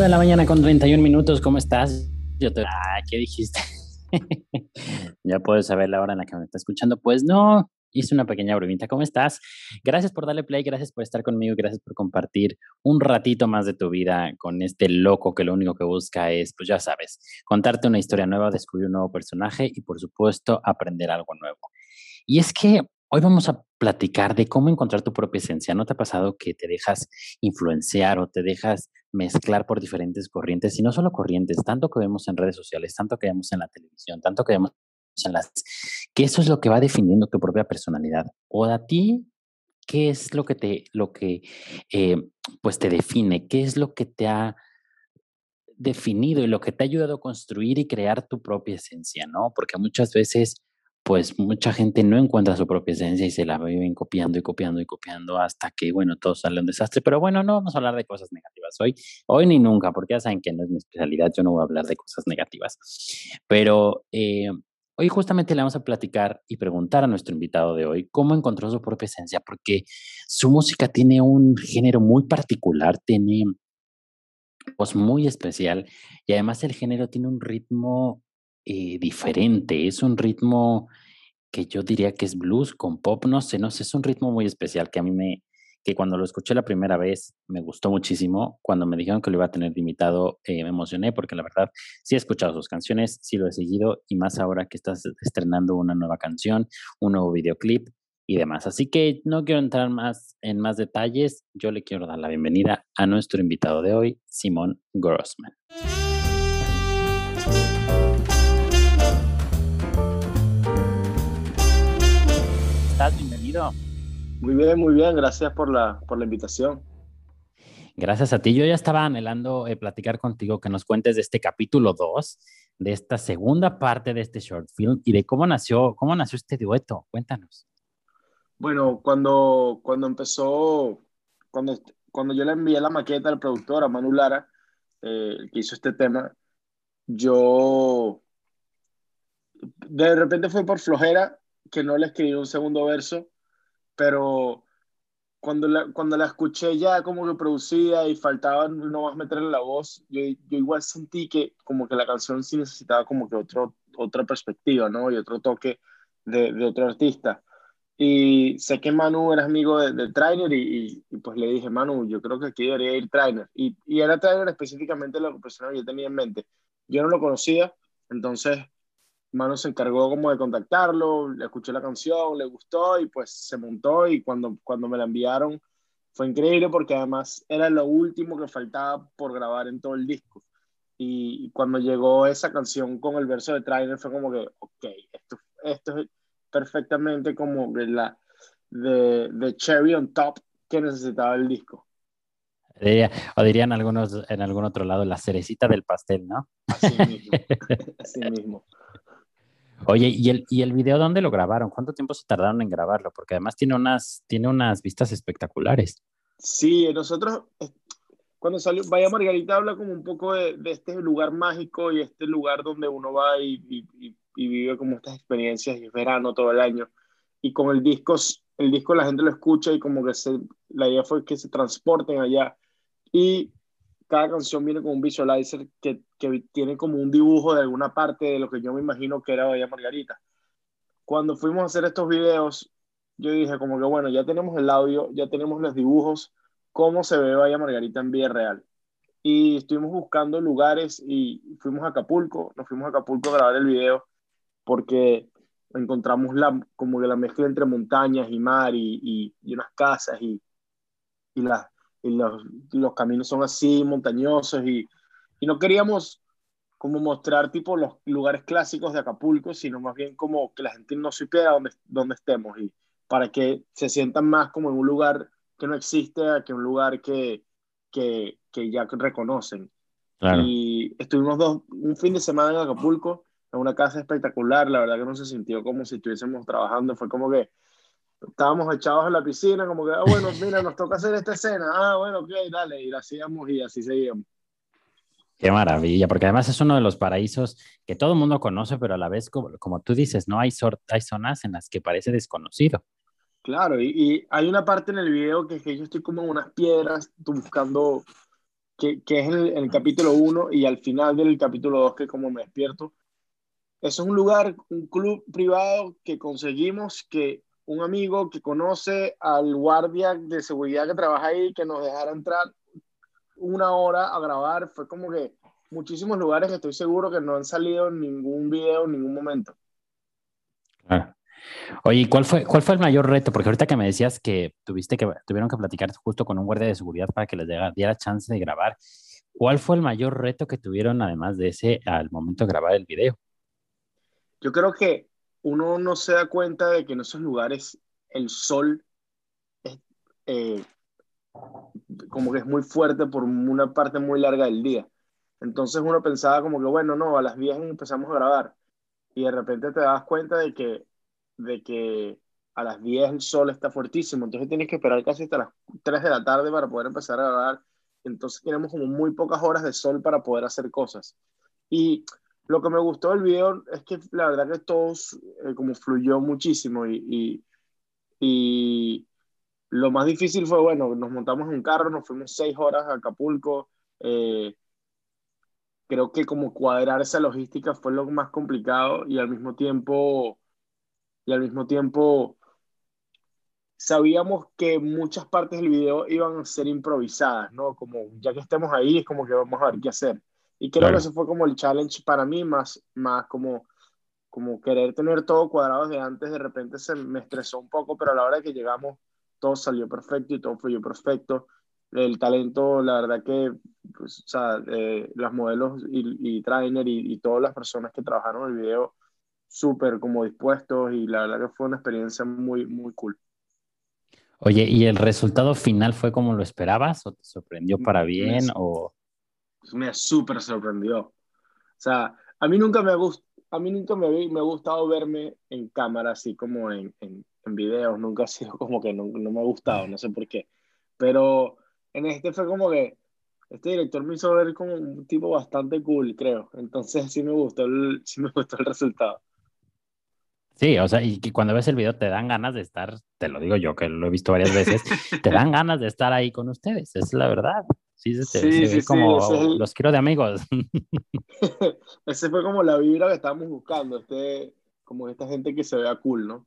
8 de la mañana con 31 minutos, ¿cómo estás? Yo te... Ah, ¿qué dijiste? ya puedes saber la hora en la que me está escuchando. Pues no, hice una pequeña bromita. ¿Cómo estás? Gracias por darle play, gracias por estar conmigo, gracias por compartir un ratito más de tu vida con este loco que lo único que busca es, pues ya sabes, contarte una historia nueva, descubrir un nuevo personaje y por supuesto aprender algo nuevo. Y es que hoy vamos a platicar de cómo encontrar tu propia esencia. ¿No te ha pasado que te dejas influenciar o te dejas mezclar por diferentes corrientes? Y no solo corrientes, tanto que vemos en redes sociales, tanto que vemos en la televisión, tanto que vemos en las... que eso es lo que va definiendo tu propia personalidad. O a ti, ¿qué es lo que te, lo que, eh, pues te define? ¿Qué es lo que te ha definido y lo que te ha ayudado a construir y crear tu propia esencia, ¿no? Porque muchas veces pues mucha gente no encuentra su propia esencia y se la viven copiando y copiando y copiando hasta que, bueno, todo sale un desastre. Pero bueno, no vamos a hablar de cosas negativas hoy, hoy ni nunca, porque ya saben que no es mi especialidad, yo no voy a hablar de cosas negativas. Pero eh, hoy justamente le vamos a platicar y preguntar a nuestro invitado de hoy cómo encontró su propia esencia, porque su música tiene un género muy particular, tiene voz muy especial y además el género tiene un ritmo eh, diferente, es un ritmo que yo diría que es blues con pop, no sé, no sé, es un ritmo muy especial que a mí me, que cuando lo escuché la primera vez me gustó muchísimo, cuando me dijeron que lo iba a tener de invitado eh, me emocioné porque la verdad sí he escuchado sus canciones, sí lo he seguido y más ahora que estás estrenando una nueva canción, un nuevo videoclip y demás. Así que no quiero entrar más en más detalles, yo le quiero dar la bienvenida a nuestro invitado de hoy, Simón Grossman. Bienvenido. Muy bien, muy bien. Gracias por la, por la invitación. Gracias a ti. Yo ya estaba anhelando eh, platicar contigo, que nos cuentes de este capítulo 2, de esta segunda parte de este short film y de cómo nació, cómo nació este dueto. Cuéntanos. Bueno, cuando, cuando empezó, cuando, cuando yo le envié la maqueta al productor, a Manu Lara, eh, que hizo este tema, yo de repente fue por flojera que no le escribí un segundo verso, pero cuando la, cuando la escuché ya como que producía y faltaba no más meterle la voz, yo, yo, igual sentí que como que la canción sí necesitaba como que otro, otra perspectiva, ¿no? Y otro toque de, de otro artista. Y sé que Manu era amigo de, de Trainer y, y, pues le dije, Manu, yo creo que aquí debería ir Trainer. Y, y era Trainer específicamente la persona que yo tenía en mente. Yo no lo conocía, entonces Manu se encargó como de contactarlo, le escuché la canción, le gustó y pues se montó y cuando, cuando me la enviaron fue increíble porque además era lo último que faltaba por grabar en todo el disco. Y, cuando llegó esa canción con el verso de Trainer fue como que, ok, esto, esto es perfectamente como la de, de cherry on top que necesitaba el disco. O dirían algunos en algún otro lado la cerecita del pastel, ¿no? Así mismo. Así mismo. Oye, ¿y el, ¿y el video dónde lo grabaron? ¿Cuánto tiempo se tardaron en grabarlo? Porque además tiene unas, tiene unas vistas espectaculares. Sí, nosotros, cuando salió, Vaya Margarita habla como un poco de, de este lugar mágico y este lugar donde uno va y, y, y, vive como estas experiencias y es verano todo el año. Y con el disco, el disco la gente lo escucha y como que se, la idea fue que se transporten allá. Y cada canción viene con un visualizer que, que, tiene como un dibujo de alguna parte de lo que yo me imagino que era Bella Margarita. Cuando fuimos a hacer estos videos, yo dije como que bueno, ya tenemos el audio, ya tenemos los dibujos, cómo se ve Bella Margarita en vida real. Y estuvimos buscando lugares y fuimos a Acapulco, nos fuimos a Acapulco a grabar el video porque encontramos la, como que la mezcla entre montañas y mar y, y, y unas casas y, y las y los, los caminos son así montañosos y, y, no queríamos como mostrar tipo los lugares clásicos de Acapulco, sino más bien como que la gente no supiera dónde, dónde estemos y para que se sientan más como en un lugar que no existe que un lugar que, que, que ya reconocen. Claro. Y estuvimos dos, un fin de semana en Acapulco, en una casa espectacular, la verdad que no se sintió como si estuviésemos trabajando, fue como que estábamos echados en la piscina, como que, ah, bueno, mira, nos toca hacer esta escena, ah, bueno, ok, dale, y la hacíamos y así seguíamos. Qué maravilla, porque además es uno de los paraísos que todo el mundo conoce, pero a la vez, como, como tú dices, no hay, hay zonas en las que parece desconocido. Claro, y, hay una parte en el video que es que yo estoy como en unas piedras buscando que, que es el, el capítulo 1 y al final del capítulo 2, que como me despierto. Es un lugar, un club privado que conseguimos que un amigo que conoce al guardia de seguridad que trabaja ahí, que nos dejara entrar una hora a grabar, fue como que muchísimos lugares que estoy seguro que no han salido en ningún video en ningún momento. Claro. Oye, ¿cuál fue, ¿cuál fue el mayor reto? Porque ahorita que me decías que tuviste que, tuvieron que platicar justo con un guardia de seguridad para que les diera chance de grabar. ¿Cuál fue el mayor reto que tuvieron además de ese al momento de grabar el video? Yo creo que uno no se da cuenta de que en esos lugares el sol es, eh, como que es muy fuerte por una parte muy larga del día. Entonces uno pensaba como que, bueno, no, a las 10 empezamos a grabar. Y de repente te das cuenta de que de que a las 10 el sol está fuertísimo, entonces tienes que esperar casi hasta las 3 de la tarde para poder empezar a grabar. Entonces tenemos como muy pocas horas de sol para poder hacer cosas. Y lo que me gustó del video es que la verdad que todos eh, como fluyó muchísimo y, y, y, lo más difícil fue, bueno, nos montamos en un carro, nos fuimos 6 horas a Acapulco. Eh, creo que como cuadrar esa logística fue lo más complicado y al mismo tiempo y al mismo tiempo sabíamos que muchas partes del video iban a ser improvisadas, ¿no? Como ya que estemos ahí, es como que vamos a ver qué hacer. Y creo que eso fue como el challenge para mí, más, más como, como querer tener todo cuadrado de antes, de repente se me estresó un poco, pero a la hora que llegamos, todo salió perfecto y todo fluyó perfecto. El talento, la verdad que, pues, o sea, eh, las modelos y, y trainer y, y todas las personas que trabajaron el video, súper como dispuestos y la verdad que fue una experiencia muy, muy cool. Oye, ¿y el resultado final fue como lo esperabas o te sorprendió para bien me, o...? Me súper sorprendió. O sea, a mí nunca me, gust, a mí nunca me, me ha gustado verme en cámara así como en, en, en videos, nunca ha sido como que no, no, me ha gustado, no sé por qué. Pero en este fue como que este director me hizo ver como un tipo bastante cool, creo. Entonces sí me gustó el, sí me gustó el resultado. Sí, o sea, y que cuando ves el video te dan ganas de estar, te lo digo yo que lo he visto varias veces, te dan ganas de estar ahí con ustedes, es la verdad. Sí, se, sí, se sí, como sí, el... los quiero de amigos. Ese fue como la vibra que estábamos buscando, este, como esta gente que se vea cool, ¿no?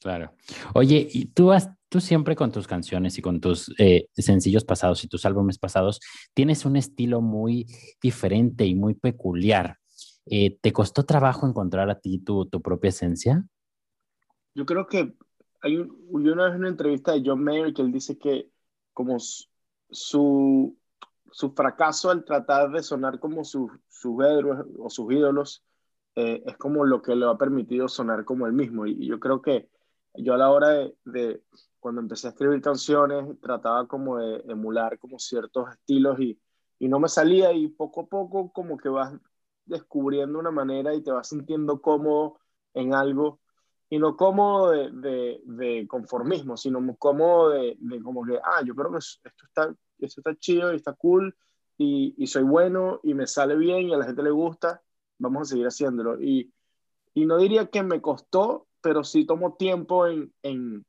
Claro. Oye, y tú has, tú siempre con tus canciones y con tus eh, sencillos pasados y tus álbumes pasados tienes un estilo muy diferente y muy peculiar. Eh, ¿Te costó trabajo encontrar a ti tu, tu propia esencia? Yo creo que hay un, yo una vez una entrevista de John Mayer que él dice que como su, su fracaso al tratar de sonar como sus su héroes o sus ídolos eh, es como lo que le ha permitido sonar como él mismo. Y, y yo creo que yo a la hora de, de, cuando empecé a escribir canciones trataba como de emular como ciertos estilos y, y no me salía y poco a poco como que vas descubriendo una manera y te vas sintiendo cómodo en algo y no cómodo de, de, de conformismo, sino cómodo de, de, como que, ah, yo creo que esto está, esto está chido y está cool y, y, soy bueno y me sale bien y a la gente le gusta, vamos a seguir haciéndolo. Y, y no diría que me costó, pero sí tomó tiempo en, en,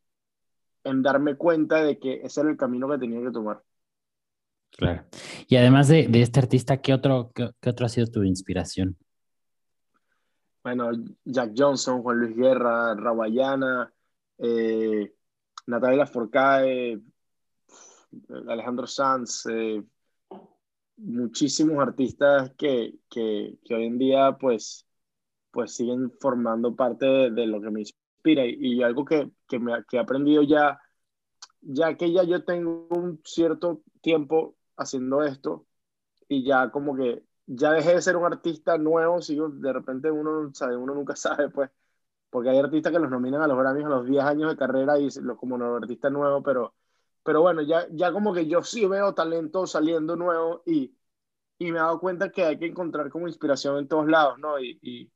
en darme cuenta de que ese era el camino que tenía que tomar. Claro. Y además de, de este artista, ¿qué otro, qué, qué, otro ha sido tu inspiración? Bueno, Jack Johnson, Juan Luis Guerra, Rawayana, eh, Natalia Forcae, Alejandro Sanz, eh, muchísimos artistas que, que, que, hoy en día pues, pues siguen formando parte de, de lo que me inspira y, y algo que, que, me, que he aprendido ya, ya que ya yo tengo un cierto tiempo haciendo esto y ya como que ya dejé de ser un artista nuevo, sigo, de repente uno, sabe, uno nunca sabe, pues, porque hay artistas que los nominan a los Grammys a los 10 años de carrera y lo, como nuevo artista nuevo, pero, pero bueno, ya, ya como que yo sí veo talento saliendo nuevo y, y me he dado cuenta que hay que encontrar como inspiración en todos lados, ¿no? Y, y,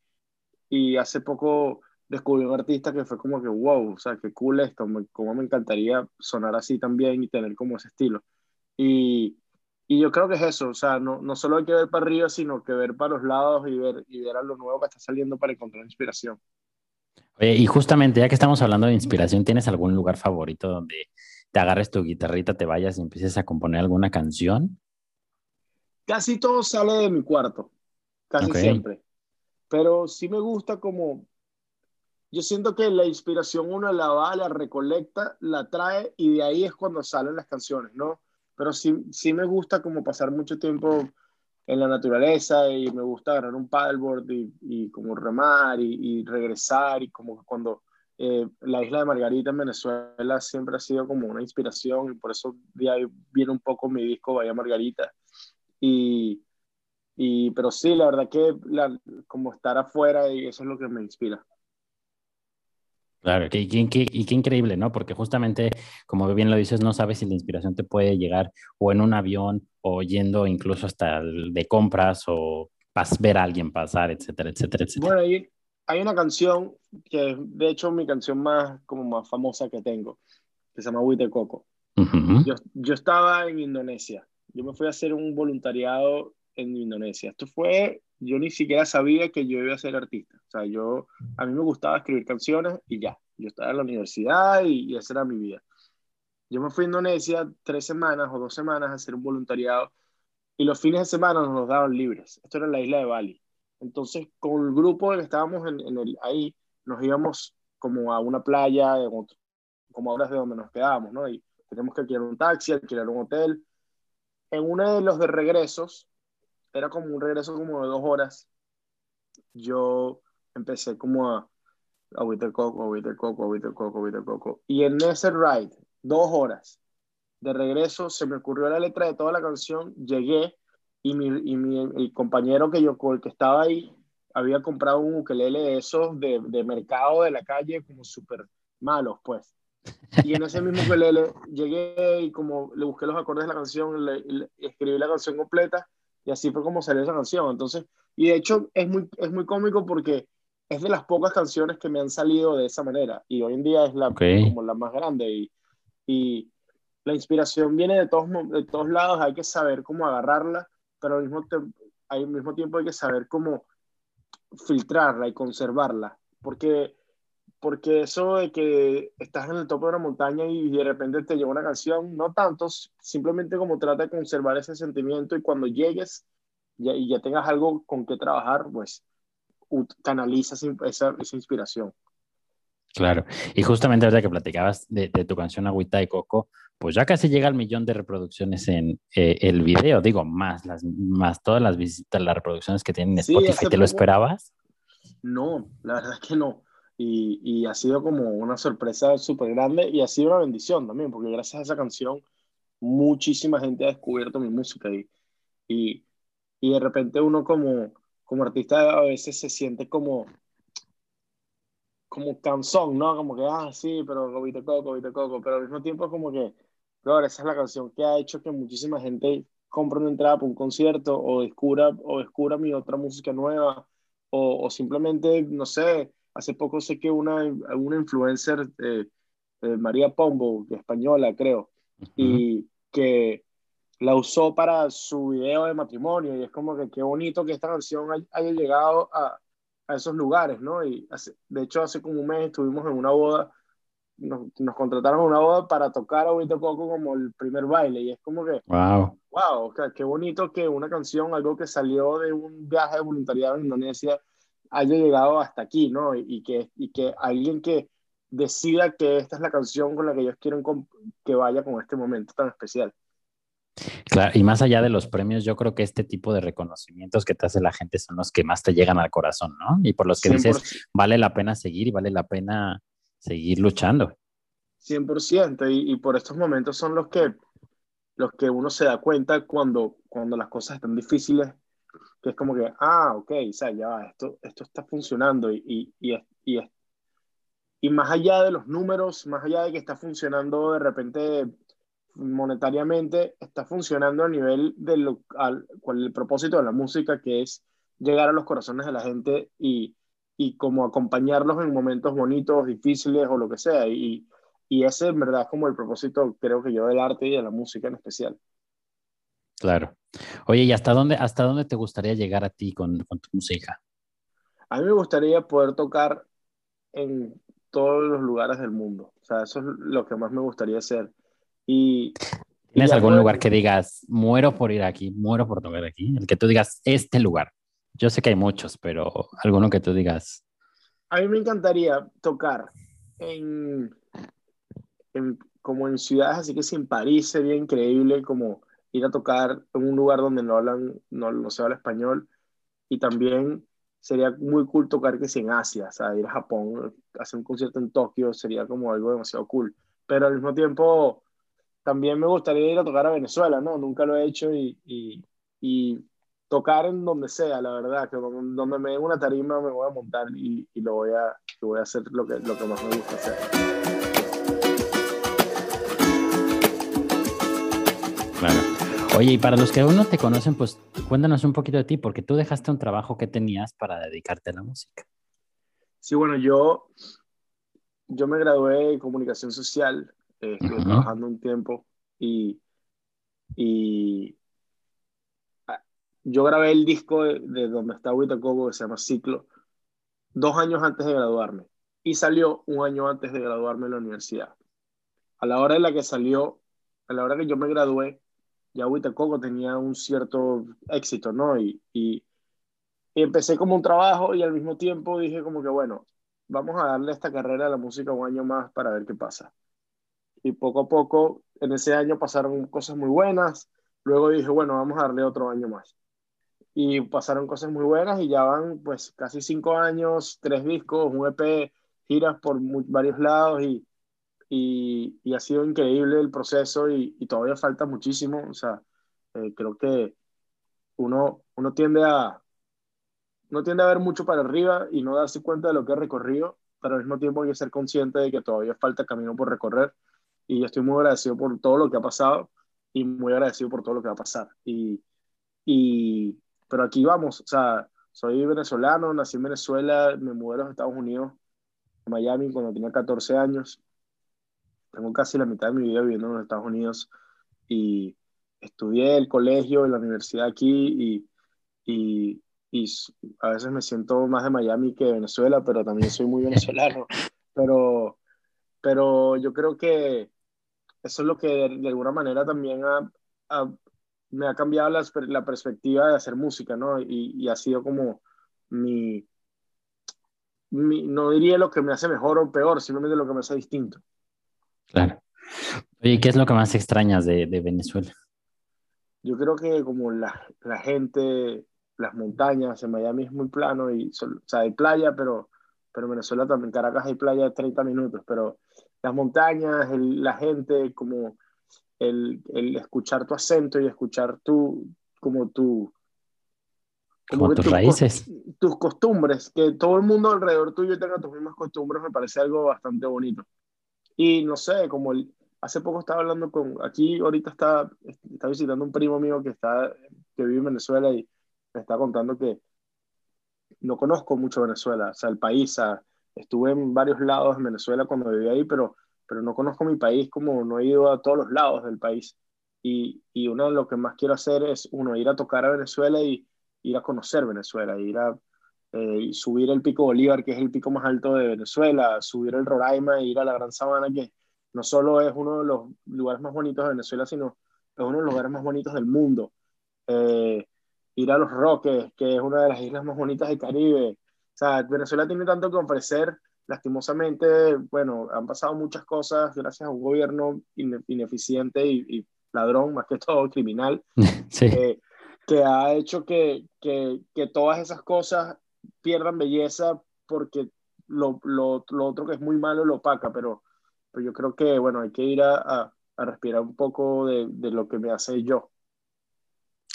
y hace poco descubrí un artista que fue como que, wow, o sea, qué cool esto, me, como me encantaría sonar así también y tener como ese estilo. Y, y yo creo que es eso, o sea, no, no solo hay que ver para arriba, sino que ver para los lados y ver, y ver a lo nuevo que está saliendo para encontrar inspiración. Oye, y justamente ya que estamos hablando de inspiración, ¿tienes algún lugar favorito donde te agarres tu guitarrita, te vayas y empieces a componer alguna canción? casi todo sale de mi cuarto, casi siempre. Pero sí me gusta como, yo siento que la inspiración uno la va, la recolecta, la trae y de ahí es cuando salen las canciones, ¿no? Pero sí, sí me gusta como pasar mucho tiempo en la naturaleza y me gusta agarrar un paddleboard y, y como remar y, y, regresar y como cuando eh, la isla de Margarita en Venezuela siempre ha sido como una inspiración y por eso de ahí viene un poco mi disco Bahía Margarita. Y, y, pero sí, la verdad que la, como estar afuera y eso es lo que me inspira. Claro, y qué, increíble, ¿no? Porque justamente, como bien lo dices, no sabes si la inspiración te puede llegar o en un avión o yendo incluso hasta de compras o pas ver a alguien pasar, etcétera, etcétera, etcétera. Bueno, hay, hay una canción que es, de hecho, mi canción más, como más famosa que tengo, que se llama Huite Coco. yo, yo estaba en Indonesia. Yo me fui a hacer un voluntariado en Indonesia. Esto fue yo ni siquiera sabía que yo iba a ser artista. O sea, yo, a mí me gustaba escribir canciones y ya. Yo estaba en la universidad y, esa era mi vida. Yo me fui a Indonesia tres semanas o dos semanas a hacer un voluntariado y los fines de semana nos los daban libres. Esto era la isla de Bali. Entonces, con el grupo que estábamos en, el, ahí, nos íbamos como a una playa, como a horas de donde nos quedábamos, ¿no? Y tenemos que alquilar un taxi, alquilar un hotel. En uno de los de regresos, era como un regreso como de dos horas. Yo empecé como a agüita el coco, agüita el coco, agüita el coco, agüita el coco. Y en ese ride, dos horas de regreso, se me ocurrió la letra de toda la canción, llegué y mi, y mi compañero que yo, el que estaba ahí, había comprado un ukelele de esos de, de mercado de la calle como súper malos, pues. Y en ese mismo ukelele llegué y como le busqué los acordes de la canción, le escribí la canción completa y así fue como salió esa canción. Entonces, y de hecho es muy, es muy cómico porque es de las pocas canciones que me han salido de esa manera. Y hoy en día es la, como la más grande. Y, y la inspiración viene de todos, de todos lados. Hay que saber cómo agarrarla, pero al mismo, al mismo tiempo hay que saber cómo filtrarla y conservarla. Porque porque eso de que estás en el tope de una montaña y de repente te llega una canción, no tanto, simplemente como trata de conservar ese sentimiento y cuando llegues ya, y ya tengas algo con que trabajar, pues canalizas esa, esa inspiración. Claro, y justamente ahora que platicabas de, tu canción Agüita de Coco, pues ya casi llega al millón de reproducciones en eh, el video, digo, más, las, más todas las visitas, las reproducciones que tienen en Spotify, ¿te lo esperabas? No, la verdad es que no y, ha sido como una sorpresa súper grande y ha sido una bendición también, porque gracias a esa canción muchísima gente ha descubierto mi música y, y, y de repente uno como, como artista a veces se siente como como canzón, ¿no? Como que, ah, sí, pero Cobite Coco, Cobite Coco, pero al mismo tiempo como que, claro, esa es la canción que ha hecho que muchísima gente compre una entrada para un concierto o descubra, o descubra mi otra música nueva o, o simplemente, no sé, Hace poco sé que una, una influencer, eh, eh, María Pombo, española creo, y que la usó para su video de matrimonio y es como que qué bonito que esta canción haya llegado a, a esos lugares, ¿no? Y de hecho hace como un mes estuvimos en una boda, nos, nos contrataron a una boda para tocar a Vito Coco como el primer baile y es como que, wow, wow, qué bonito que una canción, algo que salió de un viaje de voluntariado en Indonesia, haya llegado hasta aquí, ¿no? Y, que, y que alguien que decida que esta es la canción con la que ellos quieren que vaya con este momento tan especial. Claro, y más allá de los premios, yo creo que este tipo de reconocimientos que te hace la gente son los que más te llegan al corazón, ¿no? Y por los que dices, vale la pena seguir y vale la pena seguir luchando. 100%, y, y por estos momentos son los que, los que uno se da cuenta cuando, cuando las cosas están difíciles que es como que, ah, ok, o sea, ya esto, esto está funcionando y, y, y, y, más allá de los números, más allá de que está funcionando de repente monetariamente, está funcionando a nivel de lo, al, cual el propósito de la música, que es llegar a los corazones de la gente y, y como acompañarlos en momentos bonitos, difíciles o lo que sea. Y, y ese en verdad es como el propósito, creo que yo, del arte y de la música en especial. Claro. Oye, ¿y hasta dónde, hasta dónde te gustaría llegar a ti con, con tu música? A mí me gustaría poder tocar en todos los lugares del mundo. O sea, eso es lo que más me gustaría hacer. Y, ¿Tienes algún lugar que digas, muero por ir aquí, muero por tocar aquí? El que tú digas, este lugar. Yo sé que hay muchos, pero alguno que tú digas. A mí me encantaría tocar en, como en ciudades, así que si en París sería increíble como ir a tocar en un lugar donde no hablan, no, no se habla español. Y también sería muy cool tocar que si en Asia, o sea, ir a Japón, hacer un concierto en Tokio sería como algo demasiado cool. Pero al mismo tiempo, también me gustaría ir a tocar a Venezuela, ¿no? Nunca lo he hecho y, y, y tocar en donde sea, la verdad, que donde me den una tarima me voy a montar y, y lo voy a, voy a hacer lo que, lo que más me gusta hacer. Oye, y para los que aún no te conocen, pues cuéntanos un poquito de ti, porque tú dejaste un trabajo que tenías para dedicarte a la música. Sí, bueno, yo, yo me gradué en comunicación social, eh, estuve trabajando un tiempo y, y ah, yo grabé el disco de, donde está Coco, que se llama Ciclo, dos años antes de graduarme y salió un año antes de graduarme en la universidad. A la hora en la que salió, a la hora que yo me gradué, ya Coco tenía un cierto éxito, ¿no? Y, y, empecé como un trabajo y al mismo tiempo dije como que, bueno, vamos a darle esta carrera a la música un año más para ver qué pasa. Y poco a poco, en ese año pasaron cosas muy buenas, luego dije, bueno, vamos a darle otro año más. Y pasaron cosas muy buenas y ya van pues casi cinco años, tres discos, un EP, giras por varios lados y y, y, ha sido increíble el proceso y, y todavía falta muchísimo. O sea, eh, creo que uno, uno, tiende a, uno tiende a ver mucho para arriba y no darse cuenta de lo que ha recorrido, pero al mismo tiempo hay que ser consciente de que todavía falta camino por recorrer. Y estoy muy agradecido por todo lo que ha pasado y muy agradecido por todo lo que va a pasar. Y, y, pero aquí vamos, o sea, soy venezolano, nací en Venezuela, me mudé a los Estados Unidos, Miami, cuando tenía 14 años tengo casi la mitad de mi vida viviendo en los Estados Unidos y estudié el colegio y la universidad aquí y, y, y, a veces me siento más de Miami que de Venezuela, pero también soy muy venezolano. pero, pero yo creo que eso es lo que de, alguna manera también me ha cambiado la, la, perspectiva de hacer música, ¿no? Y, y ha sido como mi, mi, no diría lo que me hace mejor o peor, simplemente lo que me hace distinto. Claro. Oye, ¿qué es lo que más extrañas de, de Venezuela? Yo creo que como la, la, gente, las montañas, en Miami es muy plano, y, o sea, hay playa, pero, pero en Venezuela también, Caracas hay playa de 30 minutos, pero las montañas, la gente, como el, el, escuchar tu acento y escuchar tu, como tu... Como, tus raíces. Tus costumbres, que todo el mundo alrededor tuyo tenga tus mismas costumbres, me parece algo bastante bonito. Y no sé, como el, hace poco estaba hablando con, aquí ahorita está, está visitando un primo mío que, está, que vive en Venezuela y me está contando que no conozco mucho Venezuela, o sea, el país, estuve en varios lados en Venezuela cuando vivía ahí, pero, pero no conozco mi país como no he ido a todos los lados del país. Y, y uno de lo que más quiero hacer es, uno, ir a tocar a Venezuela y ir a conocer Venezuela, ir a eh, subir el Pico Bolívar, que es el pico más alto de Venezuela, subir el Roraima e ir a la Gran Sabana, que no solo es uno de los lugares más bonitos de Venezuela, sino es uno de los lugares más bonitos del mundo. Eh, ir a Los Roques, que es una de las islas más bonitas del Caribe. O sea, Venezuela tiene tanto que ofrecer. Lastimosamente, bueno, han pasado muchas cosas gracias a un gobierno ineficiente y, ladrón, más que todo criminal, sí. Eh, que ha hecho que, que, que, todas esas cosas pierdan belleza porque lo, lo, lo, otro que es muy malo lo opaca, pero, pero yo creo que, bueno, hay que ir a, a, a respirar un poco de, de, lo que me hace yo.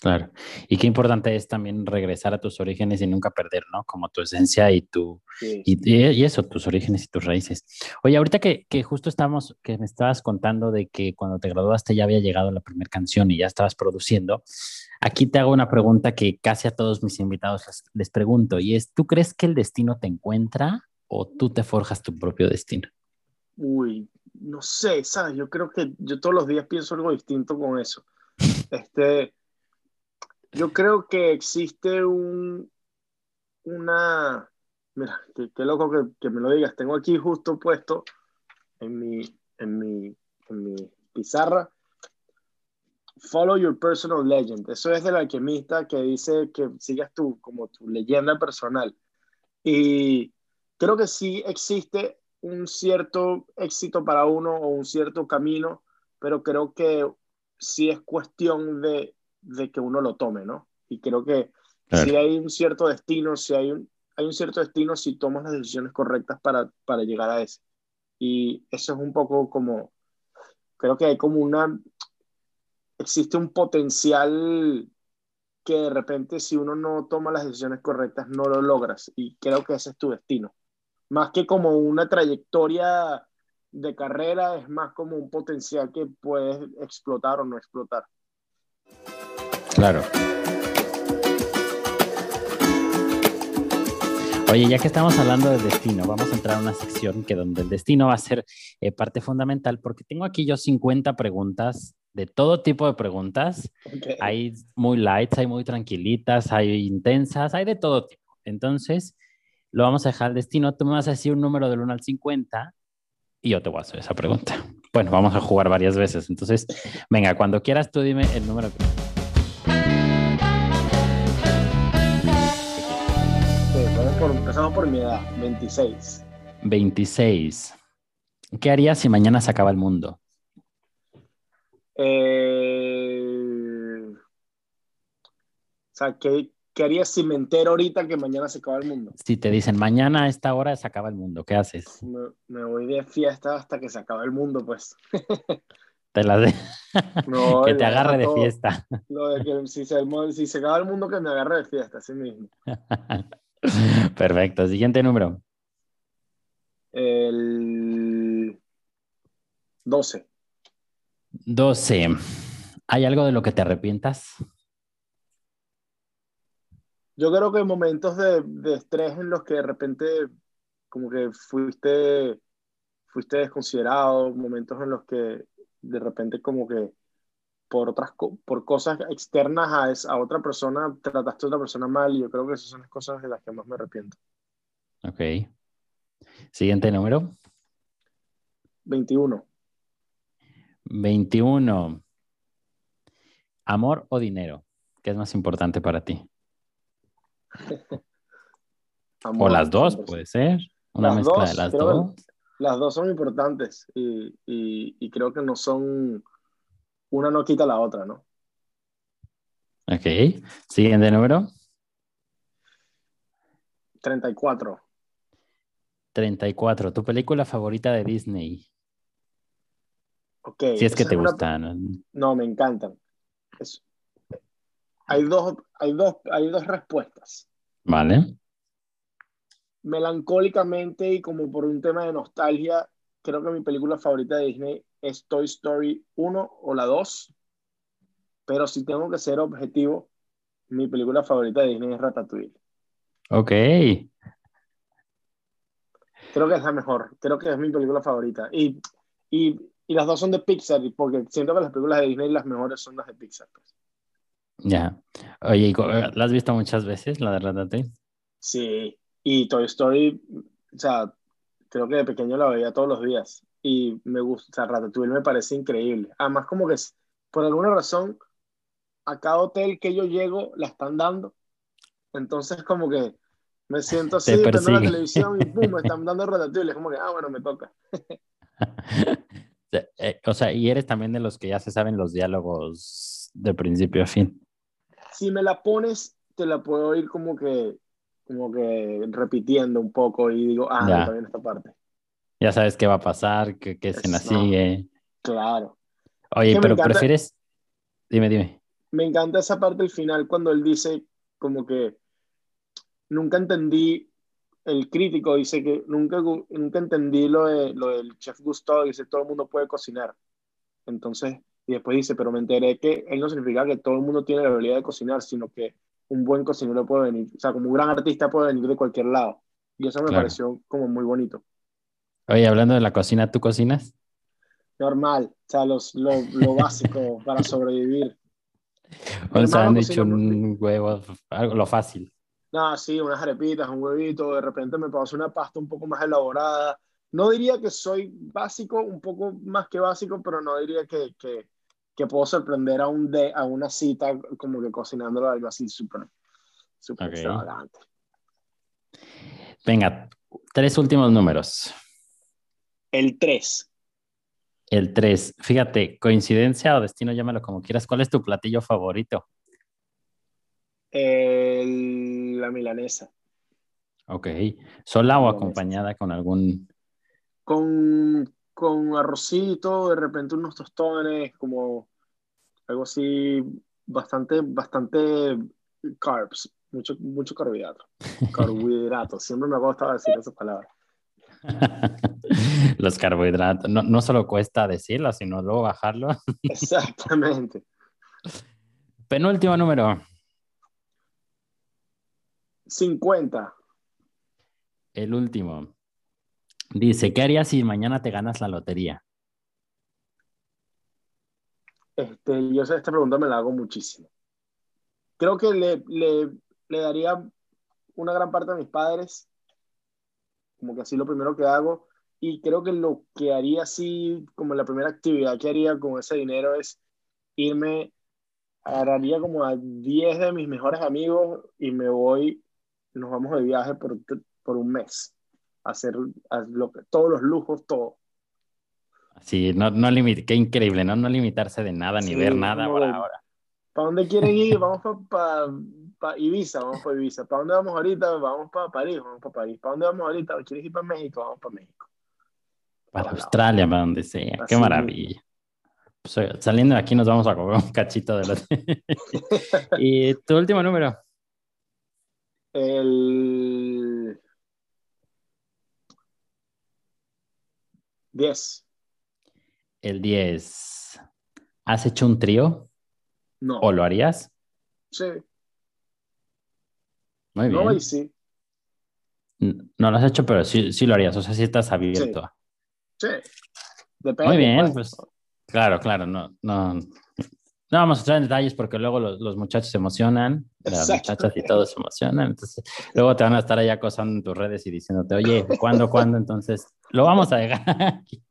Claro. Y qué importante es también regresar a tus orígenes y nunca perder, ¿no? Como tu esencia y tu... Sí. Y, y, eso, tus orígenes y tus raíces. Oye, ahorita que, que justo estamos, que me estabas contando de que cuando te graduaste ya había llegado la primera canción y ya estabas produciendo, Aquí te hago una pregunta que casi a todos mis invitados les, pregunto y es, ¿tú crees que el destino te encuentra o tú te forjas tu propio destino? Uy, no sé, ¿sabes? Yo creo que yo todos los días pienso algo distinto con eso. Este, yo creo que existe un, una, mira, qué, loco que, que, me lo digas, tengo aquí justo puesto en mi, en mi, en mi pizarra follow your personal legend. Eso es del alquimista que dice que sigas tú como tu leyenda personal. Y creo que sí existe un cierto éxito para uno o un cierto camino, pero creo que sí es cuestión de, de que uno lo tome, ¿no? Y creo que si hay un cierto destino, si hay un, hay un cierto destino si tomas las decisiones correctas para, para llegar a ese. Y eso es un poco como, creo que hay como una, existe un potencial que de repente si uno no toma las decisiones correctas no lo logras y creo que ese es tu destino. Más que como una trayectoria de carrera, es más como un potencial que puedes explotar o no explotar. Claro. Oye, ya que estamos hablando de destino, vamos a entrar a una sección que donde el destino va a ser eh, parte fundamental, porque tengo aquí yo 50 preguntas de todo tipo de preguntas. Hay muy lights, hay muy tranquilitas, hay intensas, hay de todo tipo. Entonces, lo vamos a dejar al destino. Tú me vas a decir un número del 1 al 50 y yo te voy a hacer esa pregunta. Bueno, vamos a jugar varias veces. Entonces, venga, cuando quieras tú dime el número que... empezamos por mi edad, 26. 26. ¿Qué harías si mañana se acaba el mundo? Eh, o sea, ¿qué, ¿qué, harías si me entero ahorita que mañana se acaba el mundo? Si te dicen mañana a esta hora se acaba el mundo, ¿qué haces? Me, voy de fiesta hasta que se acabe el mundo, pues. Te la de... que te agarre de fiesta. Lo de que si se, si se acaba el mundo, que me agarre de fiesta, así mismo. Perfecto. Siguiente número. El 12. 12. ¿Hay algo de lo que te arrepientas? Yo creo que momentos de, de, estrés en los que de repente como que fuiste, fuiste desconsiderado, momentos en los que de repente como que por otras por cosas externas a, a otra persona, trataste a otra persona mal y yo creo que esas son las cosas de las que más me arrepiento. Ok. Siguiente número. 21. 21. ¿Amor o dinero? ¿Qué es más importante para ti? o las dos, puede ser. Una mezcla de las dos. Las dos son importantes y, y, y creo que no son una no quita la otra, ¿no? Ok. Siguiente número. 34. 34. ¿Tu película favorita de Disney? Ok. Si es que te gustan. No, me encantan. Hay, dos, hay, dos, hay dos respuestas. Vale. Melancólicamente y como por un tema de nostalgia, creo que mi película favorita de Disney es Toy Story 1 o la 2. Pero si tengo que ser objetivo, mi película favorita de Disney es Ratatouille. Ok. Creo que es la mejor. Creo que es mi película favorita. Y, y, y las dos son de Pixar, porque siento que las películas de Disney las mejores son las de Pixar. Pues. Ya. Oye, ¿la has visto muchas veces, la de Ratatouille? Sí. Y Toy Story, o sea, creo que de pequeño la veía todos los días y me gusta, o sea, Ratatouille me parece increíble. Además, como que por alguna razón, a cada hotel que yo llego la están dando. Entonces, como que me siento así, viendo la televisión y pum, me están dando Ratatouille. Es como que, ah, bueno, me toca. Eh, o sea, y eres también de los que ya se saben los diálogos de principio a fin. Si me la pones, te la puedo ir como que, como que repitiendo un poco y digo, ah, está esta parte ya sabes qué va a pasar, qué, qué escena sigue. Claro. Oye, pero prefieres. Dime, dime. Me encanta esa parte del final cuando él dice, como que nunca entendí. El crítico dice que nunca, nunca entendí lo, de, lo del chef Gusto, dice todo el mundo puede cocinar. Entonces, y después dice, pero me enteré que él no significa que todo el mundo tiene la habilidad de cocinar, sino que un buen cocinero puede venir, o sea, como un gran artista puede venir de cualquier lado. Y eso me pareció como muy bonito. Oye, hablando de la cocina, ¿tú cocinas? Normal, o sea, los, lo, lo básico para sobrevivir. Un sándwich, un huevo, algo, lo fácil. No, sí, unas arepitas, un huevito, de repente me hacer una pasta un poco más elaborada. No diría que soy básico, un poco más que básico, pero no diría que, que, que puedo sorprender a, un de, a una cita como que cocinándolo algo así súper super extravagante. Venga, tres últimos números. El 3. El 3. Fíjate, coincidencia o destino, llámalo como quieras. ¿Cuál es tu platillo favorito? la milanesa. Ok. ¿Sola o acompañada con algún...? Con, con arrocito, de repente unos tostones, como algo así, bastante, bastante carbs, mucho, mucho carbohidrato. Carbohidratos, siempre me ha gustado decir esas palabras. Los carbohidratos, no, no solo cuesta decirlo, sino luego bajarlo. Exactamente. Penúltimo número. 50. El último. Dice, ¿qué harías si mañana te ganas la lotería? Este, yo esta pregunta me la hago muchísimo. Creo que le, le, le daría una gran parte a mis padres, como que así lo primero que hago, y creo que lo que haría así, como la primera actividad que haría con ese dinero es irme, agarraría como a 10 de mis mejores amigos y me voy nos vamos de viaje por, por un mes, a hacer lo que, todos los lujos, todo. Sí, no, no qué increíble, ¿no? No limitarse de nada ni ver nada por ahora. ¿Para dónde quieren ir? Vamos para pa, Ibiza, vamos para Ibiza. ¿Para dónde vamos ahorita? Vamos para París, vamos para París. ¿Para dónde vamos ahorita? ¿Quieres ir para México? Vamos para México. Para Australia, para donde sea. qué maravilla. Pues, saliendo de aquí nos vamos a comer un cachito de los... y tu último número. El 10. El 10. ¿Has hecho un trío? No. ¿O lo harías? Sí. Muy bien. No, y sí. No lo has hecho, pero sí, sí lo harías. O sea, sí estás abierto. Sí. Depende. Muy bien, pues. pues claro, claro. No, no, no vamos a entrar en detalles porque luego los, muchachos se emocionan, las muchachas y todos se emocionan. Entonces, luego te van a estar ahí acosando en tus redes y diciéndote, oye, ¿cuándo, cuándo? Entonces, lo vamos a dejar aquí.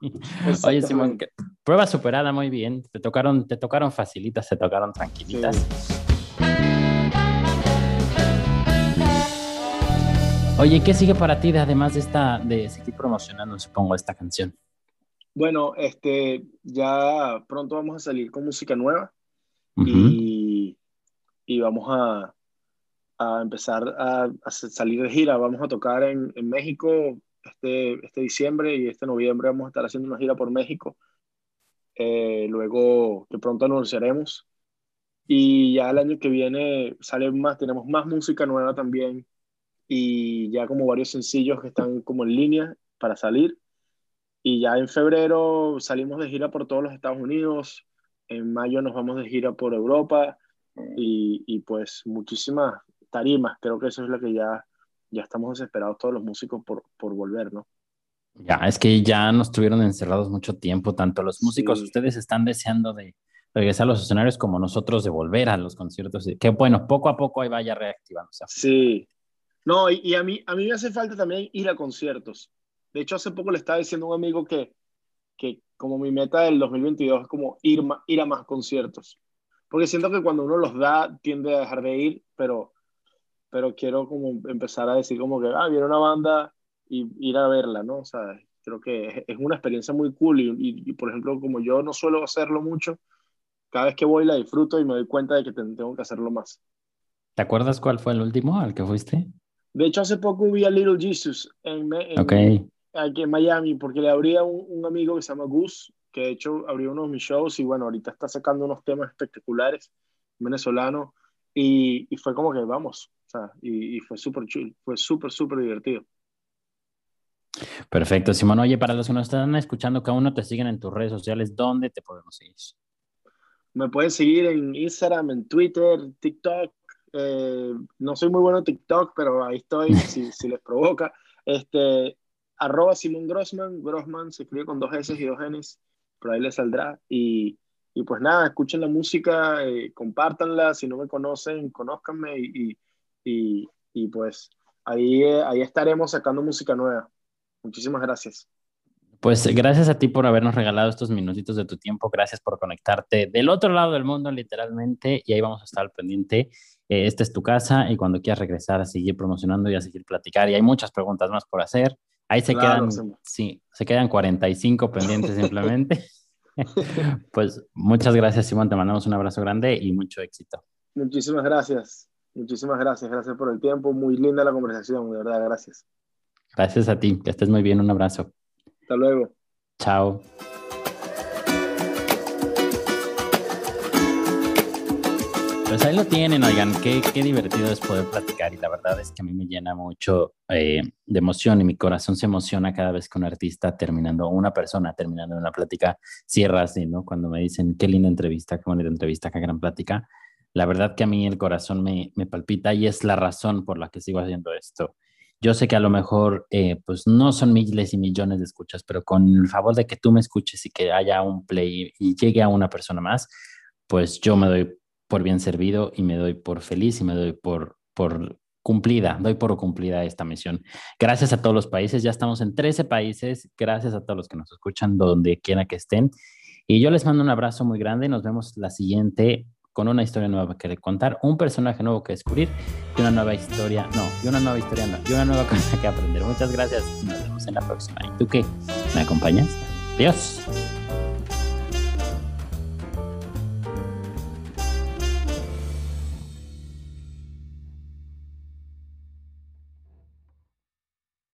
Oye, Simón, prueba superada muy bien. Te tocaron, te tocaron facilitas, te tocaron tranquilitas. Oye, ¿qué sigue para ti además de esta, de seguir promocionando, supongo, esta canción? Bueno, este, ya pronto vamos a salir con música nueva y, y, vamos a, a empezar a, a, salir de gira. Vamos a tocar en, en, México este, este diciembre y este noviembre vamos a estar haciendo una gira por México. Eh, luego, que pronto anunciaremos. Y ya el año que viene sale más, tenemos más música nueva también y ya como varios sencillos que están como en línea para salir. Y ya en febrero salimos de gira por todos los Estados Unidos, en mayo nos vamos de gira por Europa y, y, pues muchísimas tarimas. Creo que eso es lo que ya, ya estamos desesperados todos los músicos por, por volver, ¿no? Ya, es que ya nos tuvieron encerrados mucho tiempo, tanto los músicos, ustedes están deseando de regresar a los escenarios como nosotros de volver a los conciertos, que bueno, poco a poco ahí vaya reactivándose. Sí, no, y, y, a, mí, a mí me hace falta también ir a conciertos. De hecho, hace poco le estaba diciendo a un amigo que, que como mi meta del 2022 es como ir, ir a más conciertos. Porque siento que cuando uno los da, tiende a dejar de ir, pero, pero quiero como empezar a decir como que, ah, viene una banda y ir a verla, ¿no? O sea, creo que es, una experiencia muy cool y, y, por ejemplo, como yo no suelo hacerlo mucho, cada vez que voy la disfruto y me doy cuenta de que tengo que hacerlo más. ¿Te acuerdas cuál fue el último al que fuiste? De hecho, hace poco vi a Little Jesus en, en, aquí en Miami, porque le abría un, un, amigo que se llama Gus, que de hecho abrió uno de mis shows y bueno, ahorita está sacando unos temas espectaculares venezolanos y, y fue como que vamos, o sea, y, y fue súper chill, fue súper, súper divertido. Perfecto, Simón. Oye, para los que nos están escuchando, que aún no te siguen en tus redes sociales, ¿dónde te podemos seguir? Me pueden seguir en Instagram, en Twitter, TikTok. Eh, no soy muy bueno en TikTok, pero ahí estoy si, si les provoca. Este, arroba Simón Grossman, Grossman se escribe con dos S y dos Ns, por ahí le saldrá. Y, y pues nada, escuchen la música, eh, compártanla, si no me conocen, conózcanme y, y, y pues ahí, eh, ahí estaremos sacando música nueva. Muchísimas gracias. Pues gracias a ti por habernos regalado estos minutitos de tu tiempo, gracias por conectarte del otro lado del mundo literalmente y ahí vamos a estar al pendiente. Eh, esta es tu casa y cuando quieras regresar a seguir promocionando y a seguir platicar y hay muchas preguntas más por hacer. Ahí se quedan, sí, se quedan 45 pendientes simplemente. pues muchas gracias Simón, te mandamos un abrazo grande y mucho éxito. Muchísimas gracias, muchísimas gracias, gracias por el tiempo, muy linda la conversación, de verdad, gracias. Gracias a ti, que estés muy bien, un abrazo. Hasta luego. Chao. Pues ahí lo tienen, oigan, qué, qué, divertido es poder platicar y la verdad es que a mí me llena mucho eh, de emoción y mi corazón se emociona cada vez que un artista terminando, una persona terminando una plática cierra así, ¿no? Cuando me dicen qué linda entrevista, qué bonita entrevista, qué gran plática. La verdad que a mí el corazón me, me palpita y es la razón por la que sigo haciendo esto. Yo sé que a lo mejor, eh, pues no son miles y millones de escuchas, pero con el favor de que tú me escuches y que haya un play y llegue a una persona más, pues yo me doy por bien servido y me doy por feliz y me doy por, por cumplida, doy por cumplida esta misión. Gracias a todos los países, ya estamos en 13 países, gracias a todos los que nos escuchan donde quiera que estén. Y yo les mando un abrazo muy grande, nos vemos la siguiente con una historia nueva que contar, un personaje nuevo que descubrir y una nueva historia, no, y una nueva historia no, y una nueva cosa que aprender. Muchas gracias, nos vemos en la próxima. ¿Y tú qué? ¿Me acompañas? Adiós.